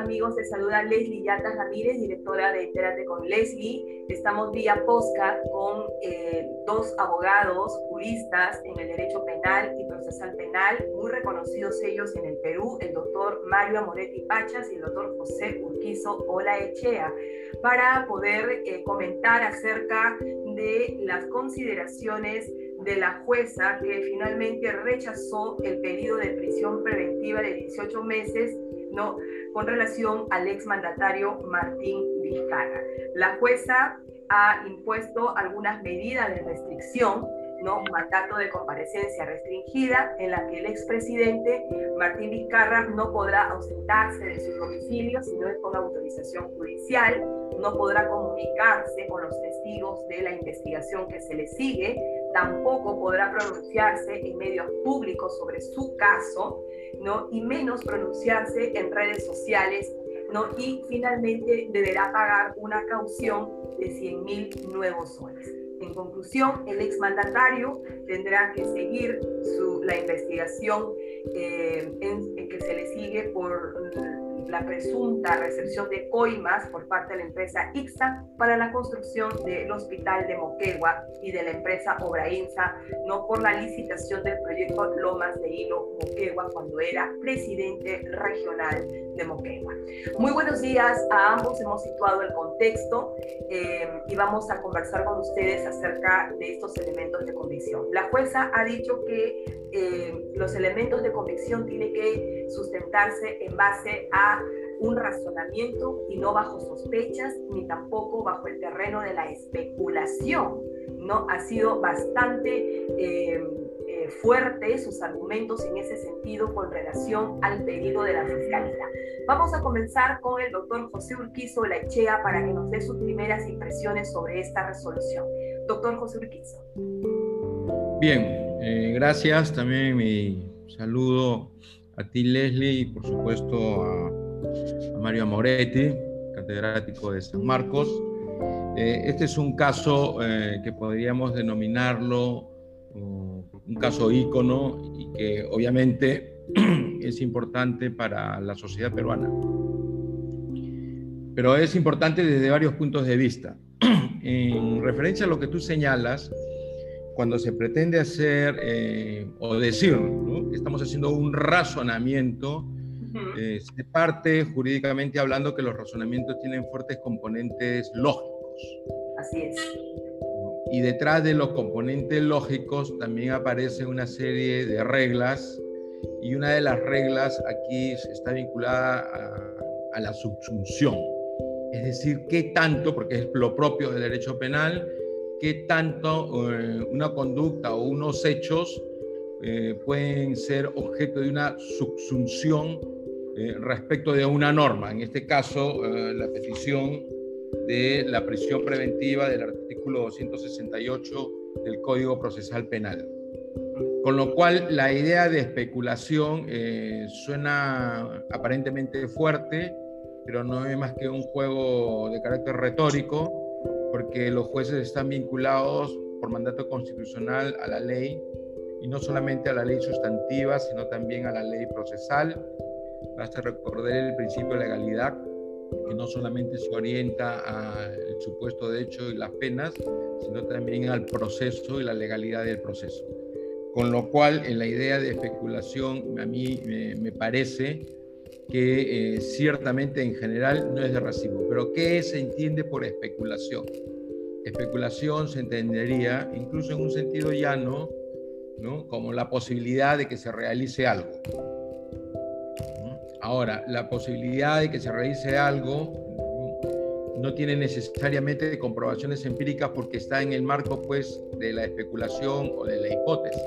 Amigos, te saluda Leslie Yatas Ramírez, directora de Entérate con Leslie. Estamos vía postcard con eh, dos abogados juristas en el derecho penal y procesal penal, muy reconocidos ellos en el Perú, el doctor Mario Amoretti Pachas y el doctor José Urquizo Olaechea, para poder eh, comentar acerca de las consideraciones de la jueza que finalmente rechazó el pedido de prisión preventiva de 18 meses ¿no? con relación al exmandatario Martín Vizcarra. La jueza ha impuesto algunas medidas de restricción, ¿no? mandato de comparecencia restringida, en la que el expresidente Martín Vizcarra no podrá ausentarse de su domicilio si no es con autorización judicial, no podrá comunicarse con los testigos de la investigación que se le sigue, tampoco podrá pronunciarse en medios públicos sobre su caso, ¿no? Y menos pronunciarse en redes sociales, ¿no? Y finalmente deberá pagar una caución de 100 mil nuevos soles. En conclusión, el exmandatario tendrá que seguir su, la investigación eh, en, que se le sigue por la presunta recepción de coimas por parte de la empresa IXA para la construcción del hospital de Moquegua y de la empresa Obrainsa, no por la licitación del proyecto Lomas de Hilo Moquegua cuando era presidente regional de Moquegua. Muy buenos días a ambos, hemos situado el contexto eh, y vamos a conversar con ustedes acerca de estos elementos de convicción. La jueza ha dicho que eh, los elementos de convicción tienen que sustentarse en base a un razonamiento y no bajo sospechas ni tampoco bajo el terreno de la especulación. ¿no? Ha sido bastante eh, eh, fuerte sus argumentos en ese sentido con relación al pedido de la fiscalía. Vamos a comenzar con el doctor José Urquizo Laichea para que nos dé sus primeras impresiones sobre esta resolución. Doctor José Urquizo. Bien, eh, gracias. También mi saludo a ti, Leslie, y por supuesto a, Mario Amoretti, catedrático de San Marcos. Eh, este es un caso eh, que podríamos denominarlo un caso ícono y que obviamente es importante para la sociedad peruana. Pero es importante desde varios puntos de vista. En referencia a lo que tú señalas, cuando se pretende hacer eh, o decir, ¿no? estamos haciendo un razonamiento, eh, se parte jurídicamente hablando que los razonamientos tienen fuertes componentes lógicos. Así es. Y detrás de los componentes lógicos también aparece una serie de reglas y una de las reglas aquí está vinculada a, a la subsunción. Es decir, qué tanto, porque es lo propio del derecho penal, qué tanto eh, una conducta o unos hechos eh, pueden ser objeto de una subsunción eh, respecto de una norma. En este caso, la petición de la prisión preventiva del artículo 268 del Código Procesal Penal. Con lo cual, la idea de especulación suena aparentemente fuerte, pero no es más que un juego de carácter retórico porque los jueces están vinculados por mandato constitucional a la ley y no solamente a la ley sustantiva, sino también a la ley procesal. Basta recordar el principio de legalidad, que no solamente se orienta al supuesto de hecho y las penas, sino también al proceso y la legalidad del proceso. Con lo cual, en la idea de especulación, a mí me, parece que eh, ciertamente en general no es de recibo. Pero ¿qué se entiende por especulación? Especulación se entendería, incluso en un sentido llano, ¿no? como la posibilidad de que se realice algo. Ahora, la posibilidad de que se realice algo no tiene necesariamente comprobaciones empíricas porque está en el marco pues de la especulación o de la hipótesis.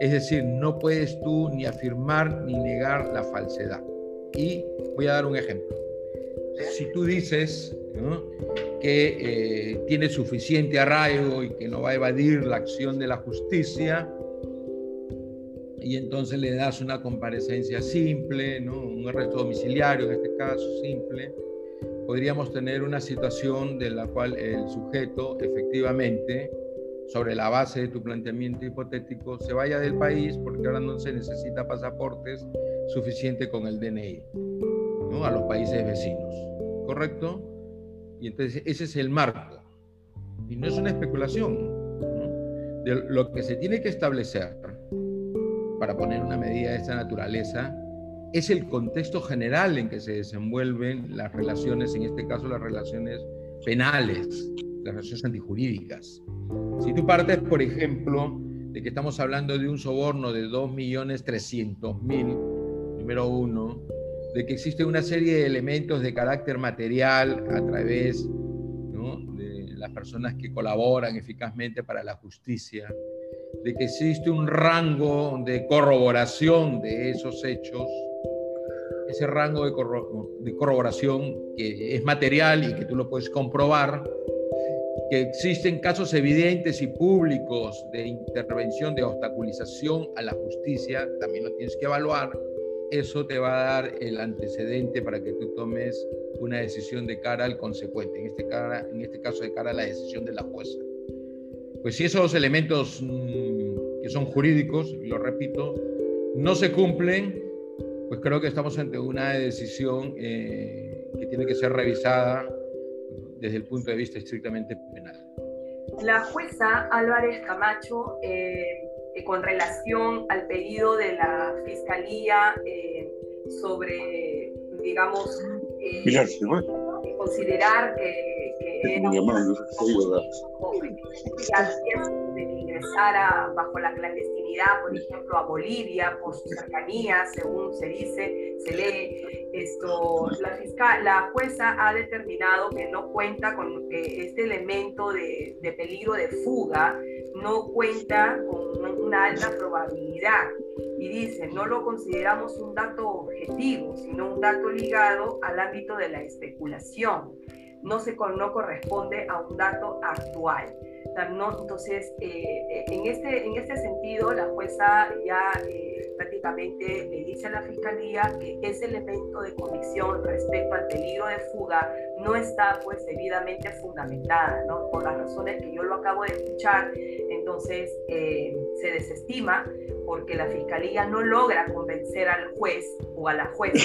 Es decir, no puedes tú ni afirmar ni negar la falsedad. Y voy a dar un ejemplo. si tú dices que eh, tiene suficiente arraigo y que no va a evadir la acción de la justicia, y entonces le das una comparecencia simple, ¿no? un arresto domiciliario en este caso simple, podríamos tener una situación de la cual el sujeto efectivamente, sobre la base de tu planteamiento hipotético, se vaya del país porque ahora no se necesita pasaportes suficiente con el DNI ¿no? a los países vecinos. ¿Correcto? Y entonces ese es el marco. Y no es una especulación. De lo que se tiene que establecer para poner una medida de esta naturaleza es el contexto general en que se desenvuelven las relaciones, en este caso las relaciones penales, las relaciones antijurídicas. Si tú partes, por ejemplo, de que estamos hablando de un soborno de 2.300.000, número uno, de que existe una serie de elementos de carácter material a través de las personas que colaboran eficazmente para la justicia, de que existe un rango de corroboración de esos hechos, ese rango de, corroboración que es material y que tú lo puedes comprobar, que existen casos evidentes y públicos de intervención, de obstaculización a la justicia, también lo tienes que evaluar. Eso te va a dar el antecedente para que tú tomes una decisión de cara al consecuente, en este, cara, en este caso de cara a la decisión de la jueza. Pues si esos elementos mm, que son jurídicos, lo repito, no se cumplen, pues creo que estamos ante una decisión eh, que tiene que ser revisada desde el punto de vista estrictamente penal. La jueza Álvarez Camacho, eh, eh, con relación al pedido de la Fiscalía sobre, digamos, considerar que, que era de que ingresara bajo la clandestinidad, por ejemplo, a Bolivia por su cercanía, según se dice, se lee esto, la fiscal, la jueza ha determinado que no cuenta con que este elemento de, de peligro de fuga no cuenta con una alta probabilidad y dice, no lo consideramos un dato objetivo, sino un dato ligado al ámbito de la especulación. No, se, no corresponde a un dato actual. No, entonces, eh, eh, en, este, en este sentido, la jueza ya eh, prácticamente le dice a la fiscalía que ese elemento de convicción respecto al peligro de fuga no está pues debidamente fundamentada, ¿no? Por las razones que yo lo acabo de escuchar, entonces se desestima porque la fiscalía no logra convencer al juez o a la jueza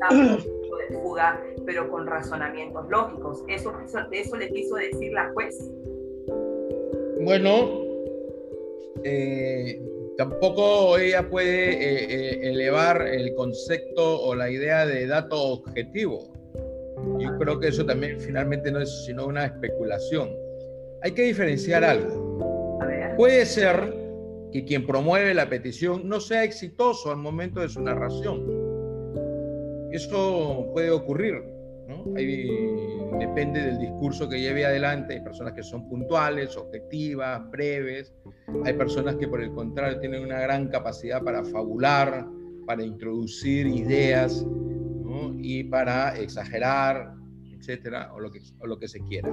de fuga, pero con razonamientos lógicos. Eso, eso, eso le quiso decir la juez. Bueno, eh, tampoco ella puede eh, eh, elevar el concepto o la idea de dato objetivo. Yo creo que eso también finalmente no es sino una especulación. Hay que diferenciar algo. Puede ser que quien promueve la petición no sea exitoso al momento de su narración. Eso puede ocurrir, ¿no? depende del discurso que lleve adelante. Hay personas que son puntuales, objetivas, breves. Hay personas que por el contrario tienen una gran capacidad para fabular, para introducir ideas y para exagerar, etcétera, o lo que, o lo que se quiera.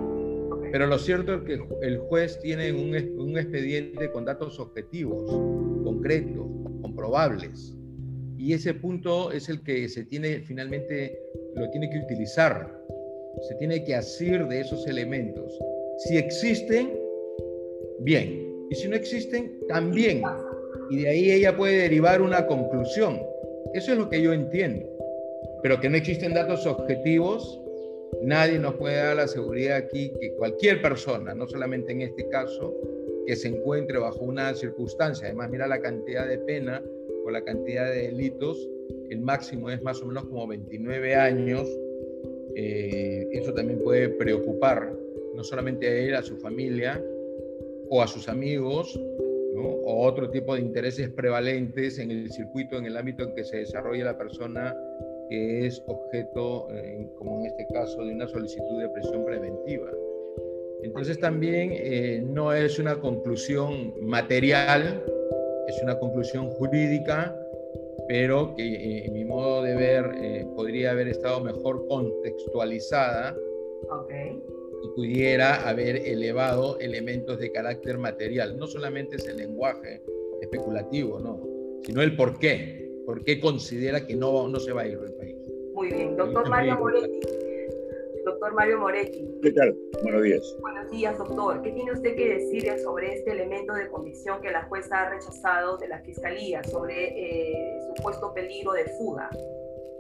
Pero lo cierto es que el juez tiene un, un expediente con datos objetivos, concretos, comprobables. Y ese punto es el que se tiene finalmente, lo tiene que utilizar. Se tiene que asir de esos elementos. Si existen, bien. Y si no existen, también. Y de ahí ella puede derivar una conclusión. Eso es lo que yo entiendo. Pero que no existen datos objetivos, Nadie nos puede dar la seguridad aquí que cualquier persona, no solamente en este caso, que se encuentre bajo una circunstancia, además mira la cantidad de pena o la cantidad de delitos, el máximo es más o menos como 29 años, eh, eso también puede preocupar no solamente a él, a su familia o a sus amigos, o otro tipo de intereses prevalentes en el circuito, en el ámbito en que se desarrolla la persona que es objeto, como en este caso, de una solicitud de prisión preventiva. Entonces también eh, no es una conclusión material, es una conclusión jurídica pero que eh, en mi modo de ver eh, podría haber estado mejor contextualizada y pudiera haber elevado elementos de carácter material. No solamente es el lenguaje especulativo, no, sino el por qué. ¿Por qué considera que no, no se va a ir del país? Muy bien, doctor Mario Moretti. Doctor Mario Moretti. ¿Qué tal? Buenos días. Buenos días, doctor. ¿Qué tiene usted que decir sobre este elemento de convicción que la jueza ha rechazado de la Fiscalía sobre eh, supuesto peligro de fuga?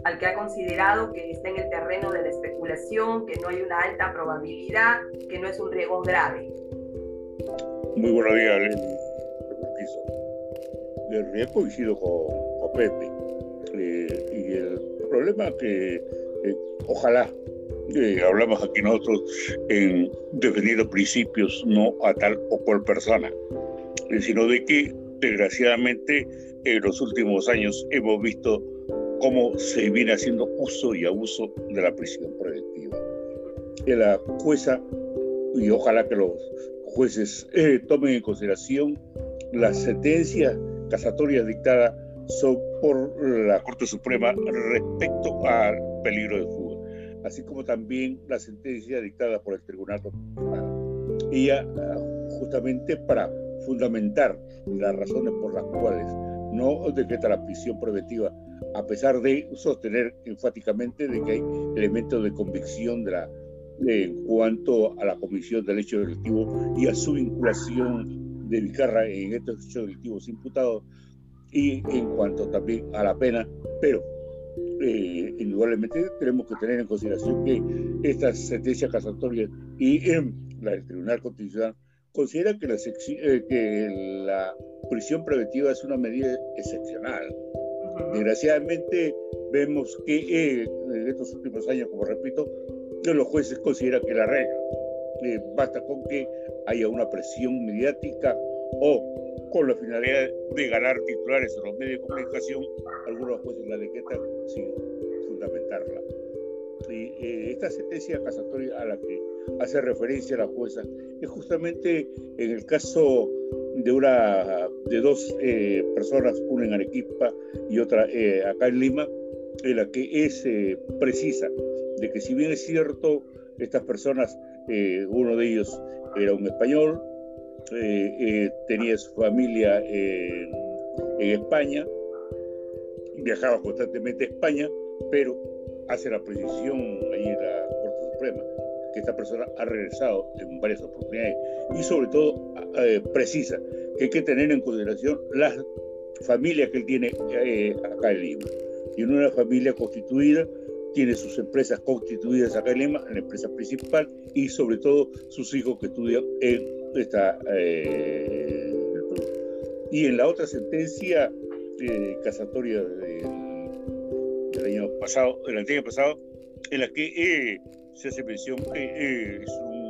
al que ha considerado que está en el terreno de la especulación, que no hay una alta probabilidad, que no es un riesgo grave. Muy buenos días, Lenny. El riesgo coincido con, con Pepe. Eh, y el problema que eh, ojalá hablamos aquí nosotros en defendiendo principios no a tal o cual persona, eh, sino de que desgraciadamente en los últimos años hemos visto cómo se viene haciendo uso y abuso de la prisión preventiva. Que la jueza, y ojalá que los jueces eh, tomen en consideración la sentencia casatoria dictada por la Corte Suprema respecto al peligro de fuga así como también la sentencia dictada por el Tribunal. Ella, ah, justamente para fundamentar las razones por las cuales no decreta la prisión preventiva, a pesar de sostener enfáticamente de que hay elementos de convicción de la, en cuanto a la comisión del hecho delictivo y a su vinculación de Vizcarra en estos hechos delictivos imputados y en cuanto también a la pena, pero eh, indudablemente tenemos que tener en consideración que esta sentencia casatoria y la del Tribunal Constitucional considera que la, eh, que la prisión preventiva es una medida excepcional. Desgraciadamente vemos que eh, en estos últimos años, como repito, los jueces consideran que la regla basta con que haya una presión mediática o con la finalidad de ganar titulares en los medios de comunicación, algunos jueces la decretan sin fundamentarla. Y eh, esta sentencia casatoria a la que hace referencia la jueza es justamente en el caso de una de dos eh, personas, una en Arequipa y otra eh, acá en Lima, en la que es precisa de que si bien es cierto, estas personas, uno de ellos era un español, tenía su familia en España, viajaba constantemente a España, pero hace la precisión ahí en la Corte Suprema que esta persona ha regresado en varias oportunidades y sobre todo eh, precisa que hay que tener en consideración la familia que él tiene eh, acá en Lima. En una familia constituida tiene sus empresas constituidas acá en Lima, la empresa principal y sobre todo sus hijos que estudian en esta eh, y en la otra sentencia casatoria del, año pasado, del año pasado, en la que eh, se hace mención que eh, es un,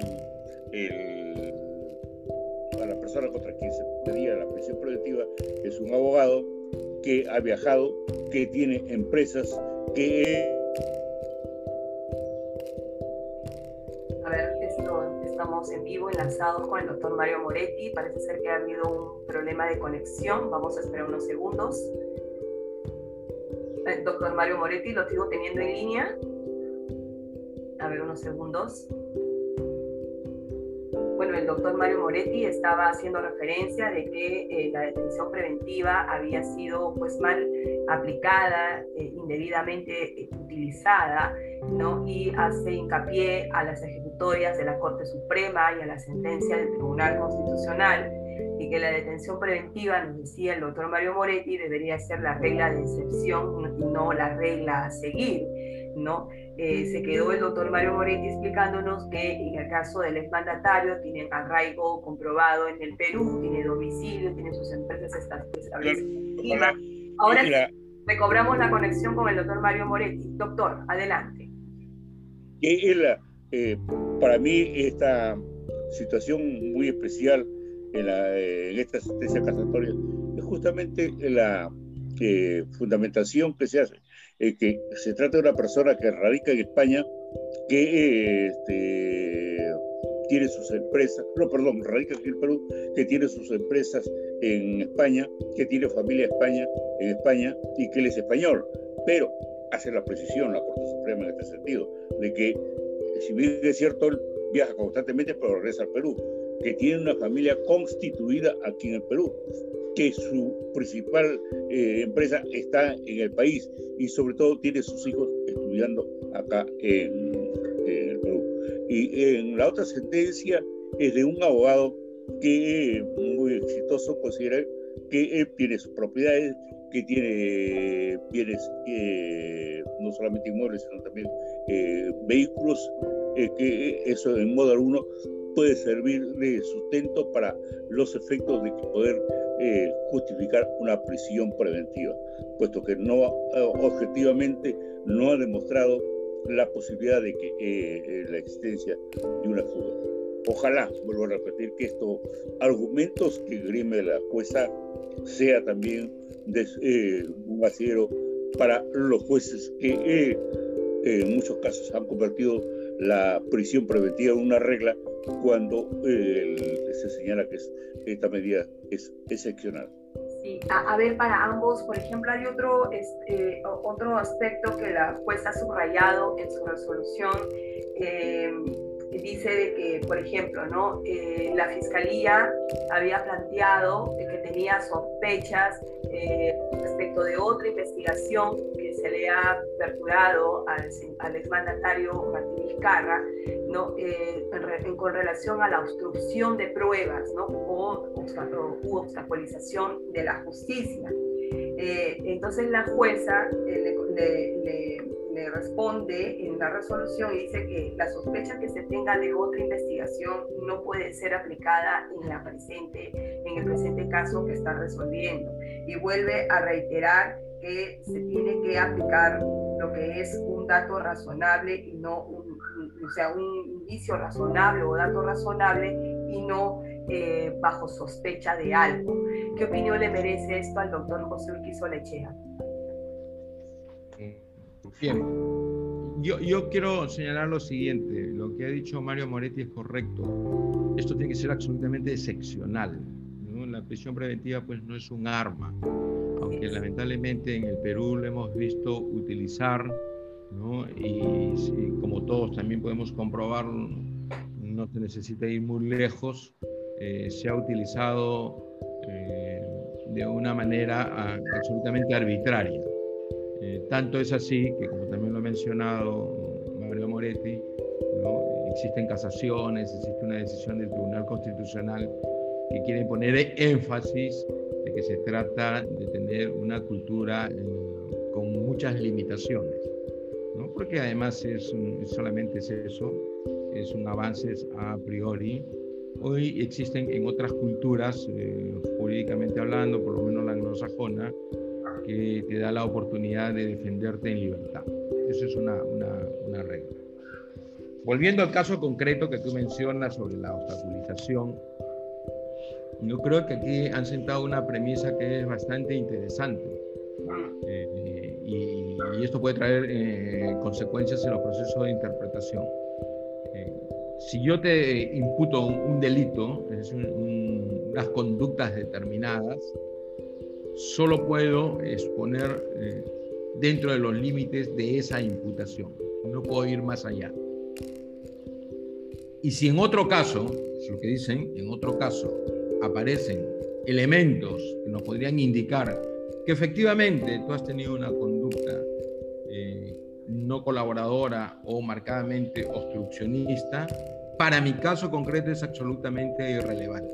a la persona contra quien se pedía la prisión preventiva es un abogado que ha viajado, que tiene empresas, que... estamos en vivo enlazados con el doctor Mario Moretti. Parece ser que ha habido un problema de conexión. Vamos a esperar unos segundos. El doctor Mario Moretti lo sigo teniendo en línea. A ver, unos segundos. Bueno, el doctor Mario Moretti estaba haciendo referencia de que eh, la detención preventiva había sido pues mal aplicada, eh, indebidamente utilizada, ¿no? Y hace hincapié a las ejecutorias de la Corte Suprema y a la sentencia del Tribunal Constitucional y que la detención preventiva, nos decía el doctor Mario Moretti, debería ser la regla de excepción y no la regla a seguir. ¿no? Eh, se quedó el doctor Mario Moretti explicándonos que en el caso del exmandatario tiene arraigo comprobado en el Perú, tiene domicilio, tiene sus empresas establecidas. Ahora recobramos la conexión con el doctor Mario Moretti. Doctor, adelante. Eh, para mí esta situación muy especial en, esta sentencia casatoria es justamente la eh, fundamentación que se hace, eh, que se trata de una persona que radica en España, que este, tiene sus empresas, no, perdón, radica aquí en Perú, que tiene sus empresas en España, que tiene familia en España, en España y que él es español. Pero hace la precisión la Corte Suprema en este sentido, de que si bien es cierto, él viaja constantemente, pero regresa al Perú, que tiene una familia constituida aquí en el Perú, que su principal eh, empresa está en el país y sobre todo tiene sus hijos estudiando acá en, el Perú. Y en la otra sentencia es de un abogado que muy exitoso considera que él tiene sus propiedades, que tiene bienes, eh, no solamente inmuebles, sino también eh, vehículos, que eso en modo alguno puede servir de sustento para los efectos de poder eh, justificar una prisión preventiva, puesto que no eh, objetivamente no ha demostrado la posibilidad de que eh, la existencia de una fuga. Ojalá, vuelvo a repetir, que estos argumentos que grime la jueza sea también de, un asidero para los jueces que en muchos casos han convertido la prisión preventiva en una regla cuando se señala que esta medida es excepcional. Sí, a, ver, para ambos, por ejemplo, hay otro, este, otro aspecto que la jueza ha subrayado en su resolución. Dice de que, por ejemplo, ¿no? Eh, la fiscalía había planteado que tenía sospechas eh, respecto de otra investigación que se le ha aperturado al, al exmandatario Martín Vizcarra, ¿no? Eh, con relación a la obstrucción de pruebas ¿no? o, obstaculización de la justicia. entonces la jueza le le responde en la resolución y dice que la sospecha que se tenga de otra investigación no puede ser aplicada en, la presente, en el presente caso que está resolviendo. Y vuelve a reiterar que se tiene que aplicar lo que es un dato razonable y no un, o sea, un indicio razonable o dato razonable y no eh, bajo sospecha de algo. ¿Qué opinión le merece esto al doctor José Urquizo Lechea? Bien, yo, yo quiero señalar lo siguiente, lo que ha dicho Mario Moretti es correcto. Esto tiene que ser absolutamente excepcional. La prisión preventiva pues no es un arma, aunque lamentablemente en el Perú lo hemos visto utilizar, y, como todos también podemos comprobar, no se necesita ir muy lejos, eh, se ha utilizado eh, de una manera ah, absolutamente arbitraria. Eh, tanto es así que, como también lo ha mencionado Mario Moretti, existen casaciones, existe una decisión del Tribunal Constitucional que quiere poner énfasis de que se trata de tener una cultura eh, con muchas limitaciones, ¿no? porque además es, solamente es eso, es un avance a priori. Hoy existen en otras culturas, eh, jurídicamente hablando, por lo menos la anglosajona, que te da la oportunidad de defenderte en libertad. Eso es una, una, regla. Volviendo al caso concreto que tú mencionas sobre la obstaculización, yo creo que aquí han sentado una premisa que es bastante interesante. Eh, y, esto puede traer eh, consecuencias en los procesos de interpretación. Eh, si yo te imputo un, delito, es unas conductas determinadas, solo puedo exponer eh, dentro de los límites de esa imputación. No puedo ir más allá. Y si en otro caso, es lo que dicen, en otro caso aparecen elementos que nos podrían indicar que efectivamente tú has tenido una conducta eh, no colaboradora o marcadamente obstruccionista, para mi caso concreto es absolutamente irrelevante.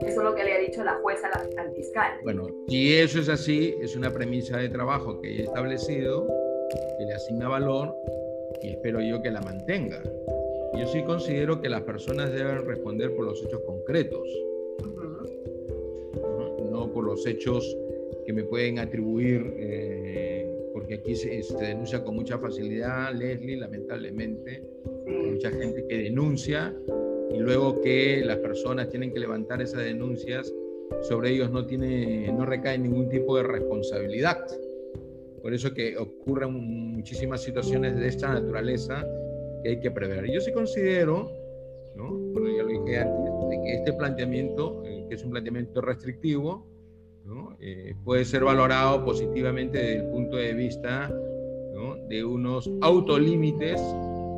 Eso es lo que le ha dicho la jueza al fiscal. Bueno, si eso es así, es una premisa de trabajo que he establecido, que le asigna valor y espero yo que la mantenga. Yo sí considero que las personas deben responder por los hechos concretos, ¿no? por los hechos que me pueden atribuir, eh, porque aquí se, denuncia con mucha facilidad, Leslie, lamentablemente, hay mucha gente que denuncia y luego que las personas tienen que levantar esas denuncias, sobre ellos no, tiene, no recae ningún tipo de responsabilidad. Por eso que ocurren muchísimas situaciones de esta naturaleza que hay que prever. Yo sí considero, ¿no? bueno, ya lo dije antes, de este planteamiento, eh, que es un planteamiento restrictivo, eh, puede ser valorado positivamente desde el punto de vista de unos autolímites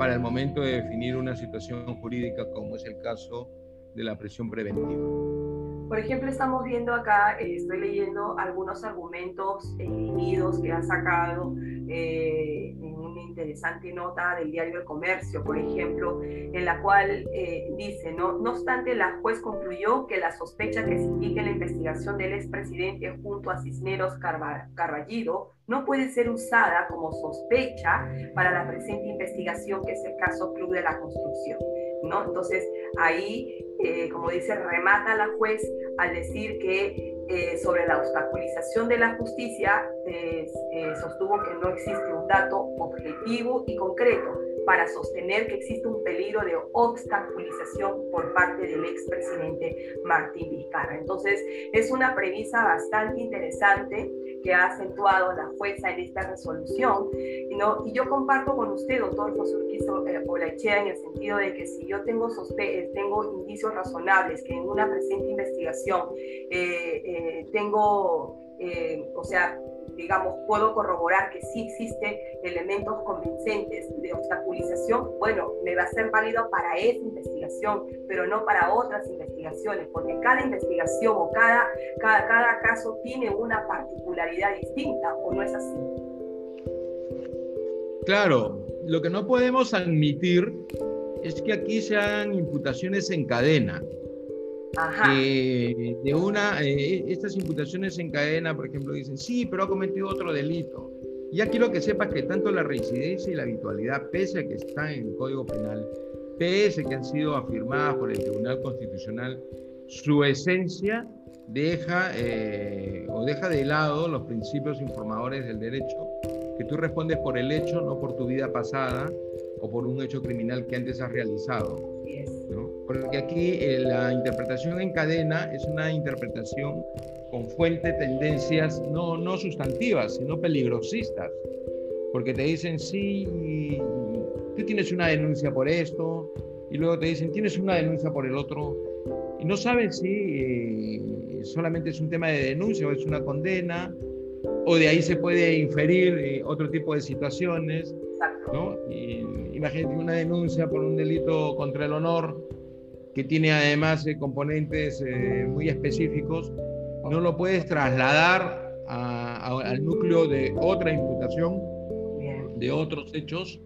para el momento de definir una situación jurídica como es el caso de la prisión preventiva. Por ejemplo, estamos viendo acá, eh, estoy leyendo algunos argumentos esgrimidos que ha sacado eh, en una interesante nota del diario El Comercio, por ejemplo, en la cual eh, dice, ¿no? no obstante, la juez concluyó que la sospecha que se indica en la investigación del expresidente junto a Cisneros Carballido no puede ser usada como sospecha para la presente investigación, que es el caso Club de la Construcción. ¿No? Entonces, ahí, como dice, remata la juez al decir que eh, sobre la obstaculización de la justicia eh, sostuvo que no existe un dato objetivo y concreto para sostener que existe un peligro de obstaculización por parte del expresidente Martín Vizcarra. Entonces, es una premisa bastante interesante que ha acentuado la jueza en esta resolución. ¿no? Y yo comparto con usted, doctor José Urquizo eh, Olachea, en el sentido de que si yo tengo, sospe tengo indicios razonables que en una presente investigación eh, eh, tengo, o sea, digamos, puedo corroborar que sí existen elementos convincentes de obstaculización, bueno, me va a ser válido para esa investigación, pero no para otras investigaciones, porque cada investigación o cada, cada, cada caso tiene una particularidad distinta, ¿o no es así? Claro, lo que no podemos admitir es que aquí se hagan imputaciones en cadena de una, eh, estas imputaciones en cadena, por ejemplo, dicen, sí, pero ha cometido otro delito. Ya quiero que sepas que tanto la reincidencia y la habitualidad, pese a que están en el Código Penal, pese a que han sido afirmadas por el Tribunal Constitucional, su esencia deja eh, o deja de lado los principios informadores del derecho, que tú respondes por el hecho, no por tu vida pasada o por un hecho criminal que antes has realizado. Porque aquí eh, la interpretación en cadena es una interpretación con fuente tendencias no, no sustantivas, sino peligrosistas. Porque te dicen, sí, tú tienes una denuncia por esto, y luego te dicen, tienes una denuncia por el otro, y no saben si eh, solamente es un tema de denuncia o es una condena, o de ahí se puede inferir eh, otro tipo de situaciones. ¿No? imagínate una denuncia por un delito contra el honor que tiene además eh, componentes eh, muy específicos, no lo puedes trasladar al núcleo de otra imputación, de otros hechos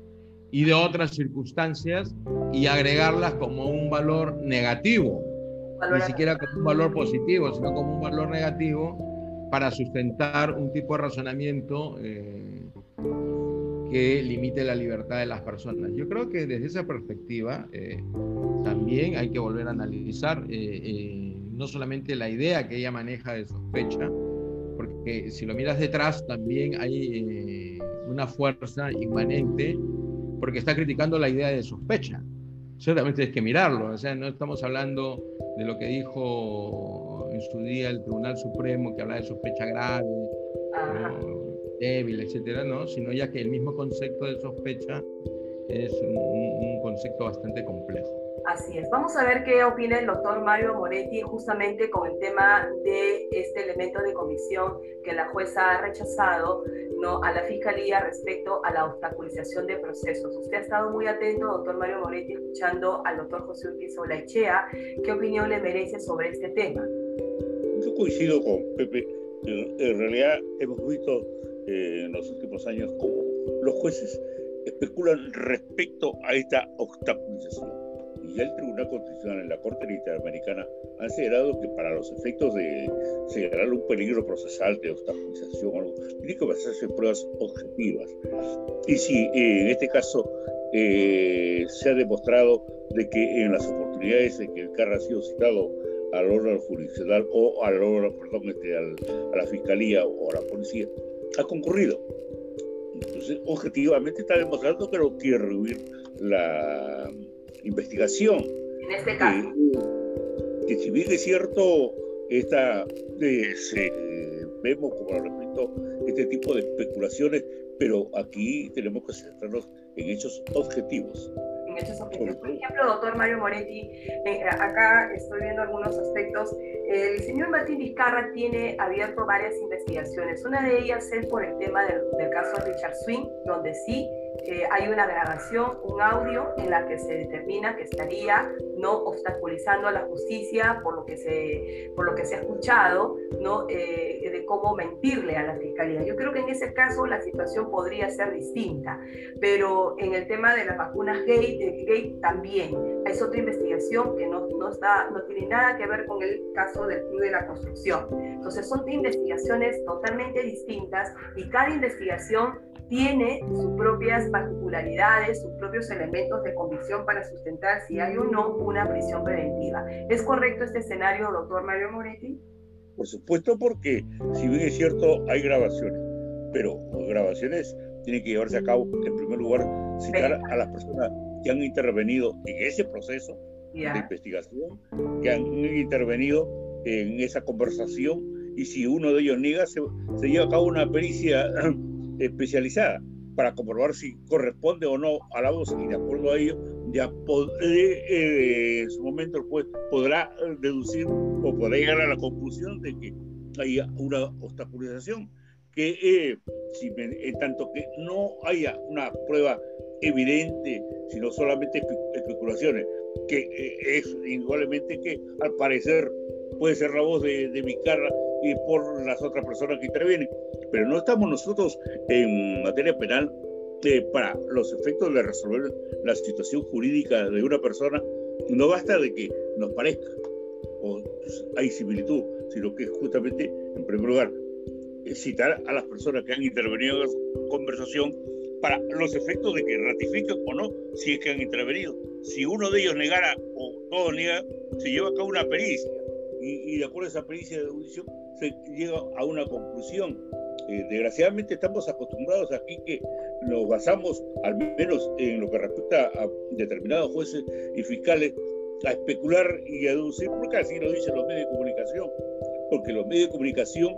y de otras circunstancias y agregarlas como un valor negativo, ni siquiera como un valor positivo, sino como un valor negativo para sustentar un tipo de razonamiento eh, que limite la libertad de las personas. Yo creo que desde esa perspectiva eh, también hay que volver a analizar eh, eh, no solamente la idea que ella maneja de sospecha, porque si lo miras detrás también hay una fuerza inmanente porque está criticando la idea de sospecha. Ciertamente hay que mirarlo, o sea, no estamos hablando de lo que dijo en su día el Tribunal Supremo, que habla de sospecha grave, débil, etcétera, ¿no? Sino ya que el mismo concepto de sospecha es un, concepto bastante complejo. Así es. Vamos a ver qué opina el doctor Mario Moretti justamente con el tema de este elemento de comisión que la jueza ha rechazado ¿no? a la fiscalía respecto a la obstaculización de procesos. Usted ha estado muy atento, doctor Mario Moretti, escuchando al doctor José Urquizo Laichea. ¿Qué opinión le merece sobre este tema? Yo coincido con Pepe. En realidad hemos visto en los últimos años como los jueces especulan respecto a esta obstaculización. Y ya el Tribunal Constitucional en la Corte Interamericana ha considerado que para los efectos de señalar un peligro procesal de obstaculización algo, tiene que basarse en pruebas objetivas. Y si eh, en este caso eh, se ha demostrado de que en las oportunidades en que el carro ha sido citado al órgano jurisdiccional o al órgano, perdón, este, a la fiscalía o a la policía, ha concurrido. Entonces, objetivamente está demostrando que no quiere rehuir la investigación. En este caso. que si bien es cierto, esta, eh, vemos, como lo repito, este tipo de especulaciones, pero aquí tenemos que centrarnos en hechos objetivos. en hechos objetivos. Por ejemplo, doctor Mario Moretti, eh, acá estoy viendo algunos aspectos. El señor Martín Vizcarra tiene abierto varias investigaciones. Una de ellas es por el tema del, caso Richard Swing, donde sí eh, hay una grabación, un audio en la que se determina que estaría no obstaculizando a la justicia por lo que se, por lo que se ha escuchado, ¿no? Eh, de cómo mentirle a la fiscalía. Yo creo que en ese caso la situación podría ser distinta, pero en el tema de las vacunas gay, gay también es otra investigación que no, no, está, no tiene nada que ver con el caso del Club de la Construcción. Entonces son investigaciones totalmente distintas y cada investigación tiene sus propias particularidades, sus propios elementos de convicción para sustentar si hay o no una prisión preventiva. ¿Es correcto este escenario, doctor Mario Moretti? Por supuesto, porque si bien es cierto, hay grabaciones, pero grabaciones tienen que llevarse a cabo, en primer lugar, citar a las personas que han intervenido en ese proceso de investigación, que han intervenido en esa conversación, y si uno de ellos niega, se, se lleva a cabo una pericia especializada para comprobar si corresponde o no a la voz y de acuerdo a ello ya eh, en su momento el juez podrá deducir o podrá llegar a la conclusión de que haya una obstaculización que eh, si, en tanto que no haya una prueba evidente sino solamente especulaciones que eh, es indudablemente que al parecer puede ser la voz de, de Vicarra y por las otras personas que intervienen pero no estamos nosotros en materia penal para los efectos de resolver la situación jurídica de una persona. No basta de que nos parezca o hay similitud, sino que justamente, en primer lugar, citar a las personas que han intervenido en la conversación para los efectos de que ratifiquen o no si es que han intervenido. Si uno de ellos negara o todo niega, se lleva a cabo una pericia y, de acuerdo a esa pericia de audición se llega a una conclusión eh, desgraciadamente estamos acostumbrados aquí que nos basamos, al menos en lo que respecta a determinados jueces y fiscales, a especular y a deducir, porque así lo dicen los medios de comunicación, porque los medios de comunicación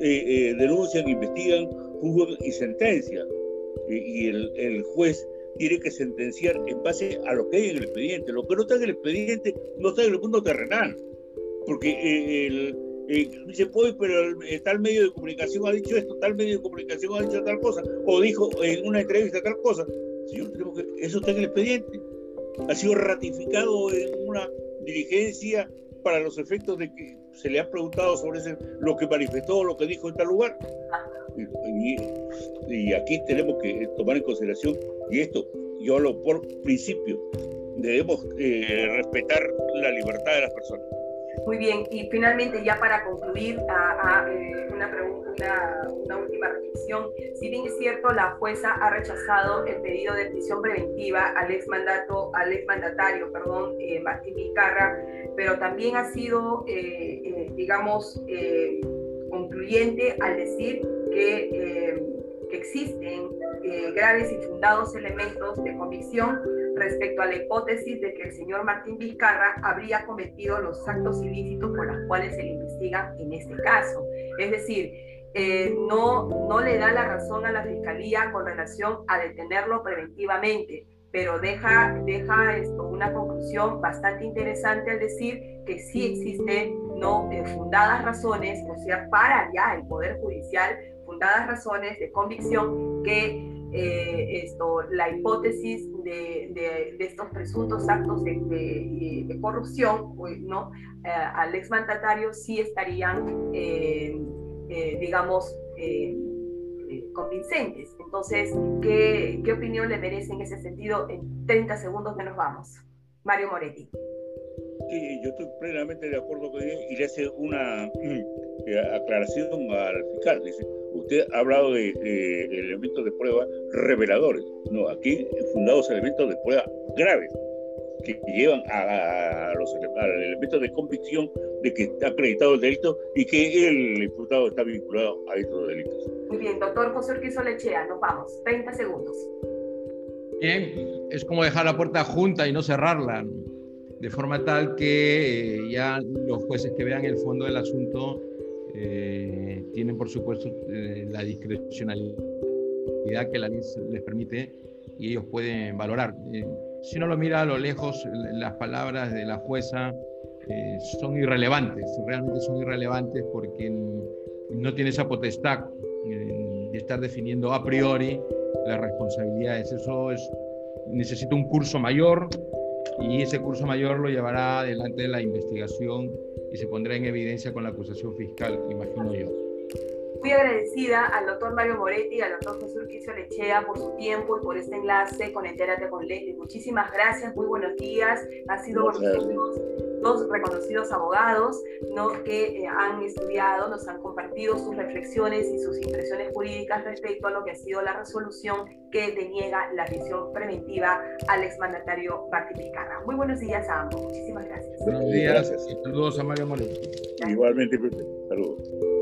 eh, eh, denuncian, investigan, juzgan y sentencian. y el juez tiene que sentenciar en base a lo que hay en el expediente. Lo que no está en el expediente no está en el mundo terrenal, porque el, eh, dice, pues, pero el, tal medio de comunicación ha dicho esto, tal medio de comunicación ha dicho tal cosa, o dijo en una entrevista tal cosa. Señor, que, eso está en el expediente. Ha sido ratificado en una diligencia para los efectos de que se le ha preguntado sobre ese, lo que manifestó, lo que dijo en tal lugar. Y, y, aquí tenemos que tomar en consideración, y esto yo hablo por principio, debemos eh, respetar la libertad de las personas. Muy bien, y finalmente ya para concluir a, eh, una, última reflexión, si bien es cierto, la jueza ha rechazado el pedido de prisión preventiva al ex mandato, al ex mandatario, perdón, eh, Martín Vizcarra, pero también ha sido, eh, digamos, concluyente al decir que, que existen graves y fundados elementos de convicción respecto a la hipótesis de que el señor Martín Vizcarra habría cometido los actos ilícitos por los cuales se le investiga en este caso. Es decir, eh, no, no le da la razón a la Fiscalía con relación a detenerlo preventivamente, pero deja, deja una conclusión bastante interesante al decir que sí existen no eh, fundadas razones, o sea, para ya el Poder Judicial, fundadas razones de convicción que eh, esto, la hipótesis de, de, estos presuntos actos de, corrupción pues, ¿no? Eh, al exmandatario sí estarían, eh, digamos, convincentes. Entonces, ¿qué, ¿qué opinión le merece en ese sentido? En 30 segundos que nos vamos. Mario Moretti. Sí, yo estoy plenamente de acuerdo con él y le hace una aclaración al fiscal. Dice, usted ha hablado de, elementos de prueba reveladores. No, aquí fundados elementos de prueba graves que llevan a, los elementos de convicción de que está acreditado el delito y que el imputado está vinculado a estos delitos. Muy bien, doctor José Urquizo Lechea, nos vamos. 30 segundos. Bien, es como dejar la puerta junta y no cerrarla, de forma tal que eh, ya los jueces que vean el fondo del asunto eh, tienen, por supuesto, eh, la discrecionalidad que la ley les permite y ellos pueden valorar. Eh, si uno lo mira a lo lejos, las palabras de la jueza eh, son irrelevantes, realmente son irrelevantes porque no tiene esa potestad de estar definiendo a priori las responsabilidades. Eso es, necesita un curso mayor y ese curso mayor lo llevará adelante de la investigación y se pondrá en evidencia con la acusación fiscal, imagino yo. Muy agradecida al doctor Mario Moretti y al doctor Jesús Quicio Lechea por su tiempo y por este enlace con Entérate con Leslie. Muchísimas gracias, muy buenos días. Ha sido dos reconocidos abogados ¿no? que eh, han estudiado, nos han compartido sus reflexiones y sus impresiones jurídicas respecto a lo que ha sido la resolución que deniega la prisión preventiva al exmandatario Barty Muy buenos días a ambos. Muchísimas gracias. Buenos días y saludos a Mario Moretti. Igualmente, Saludos.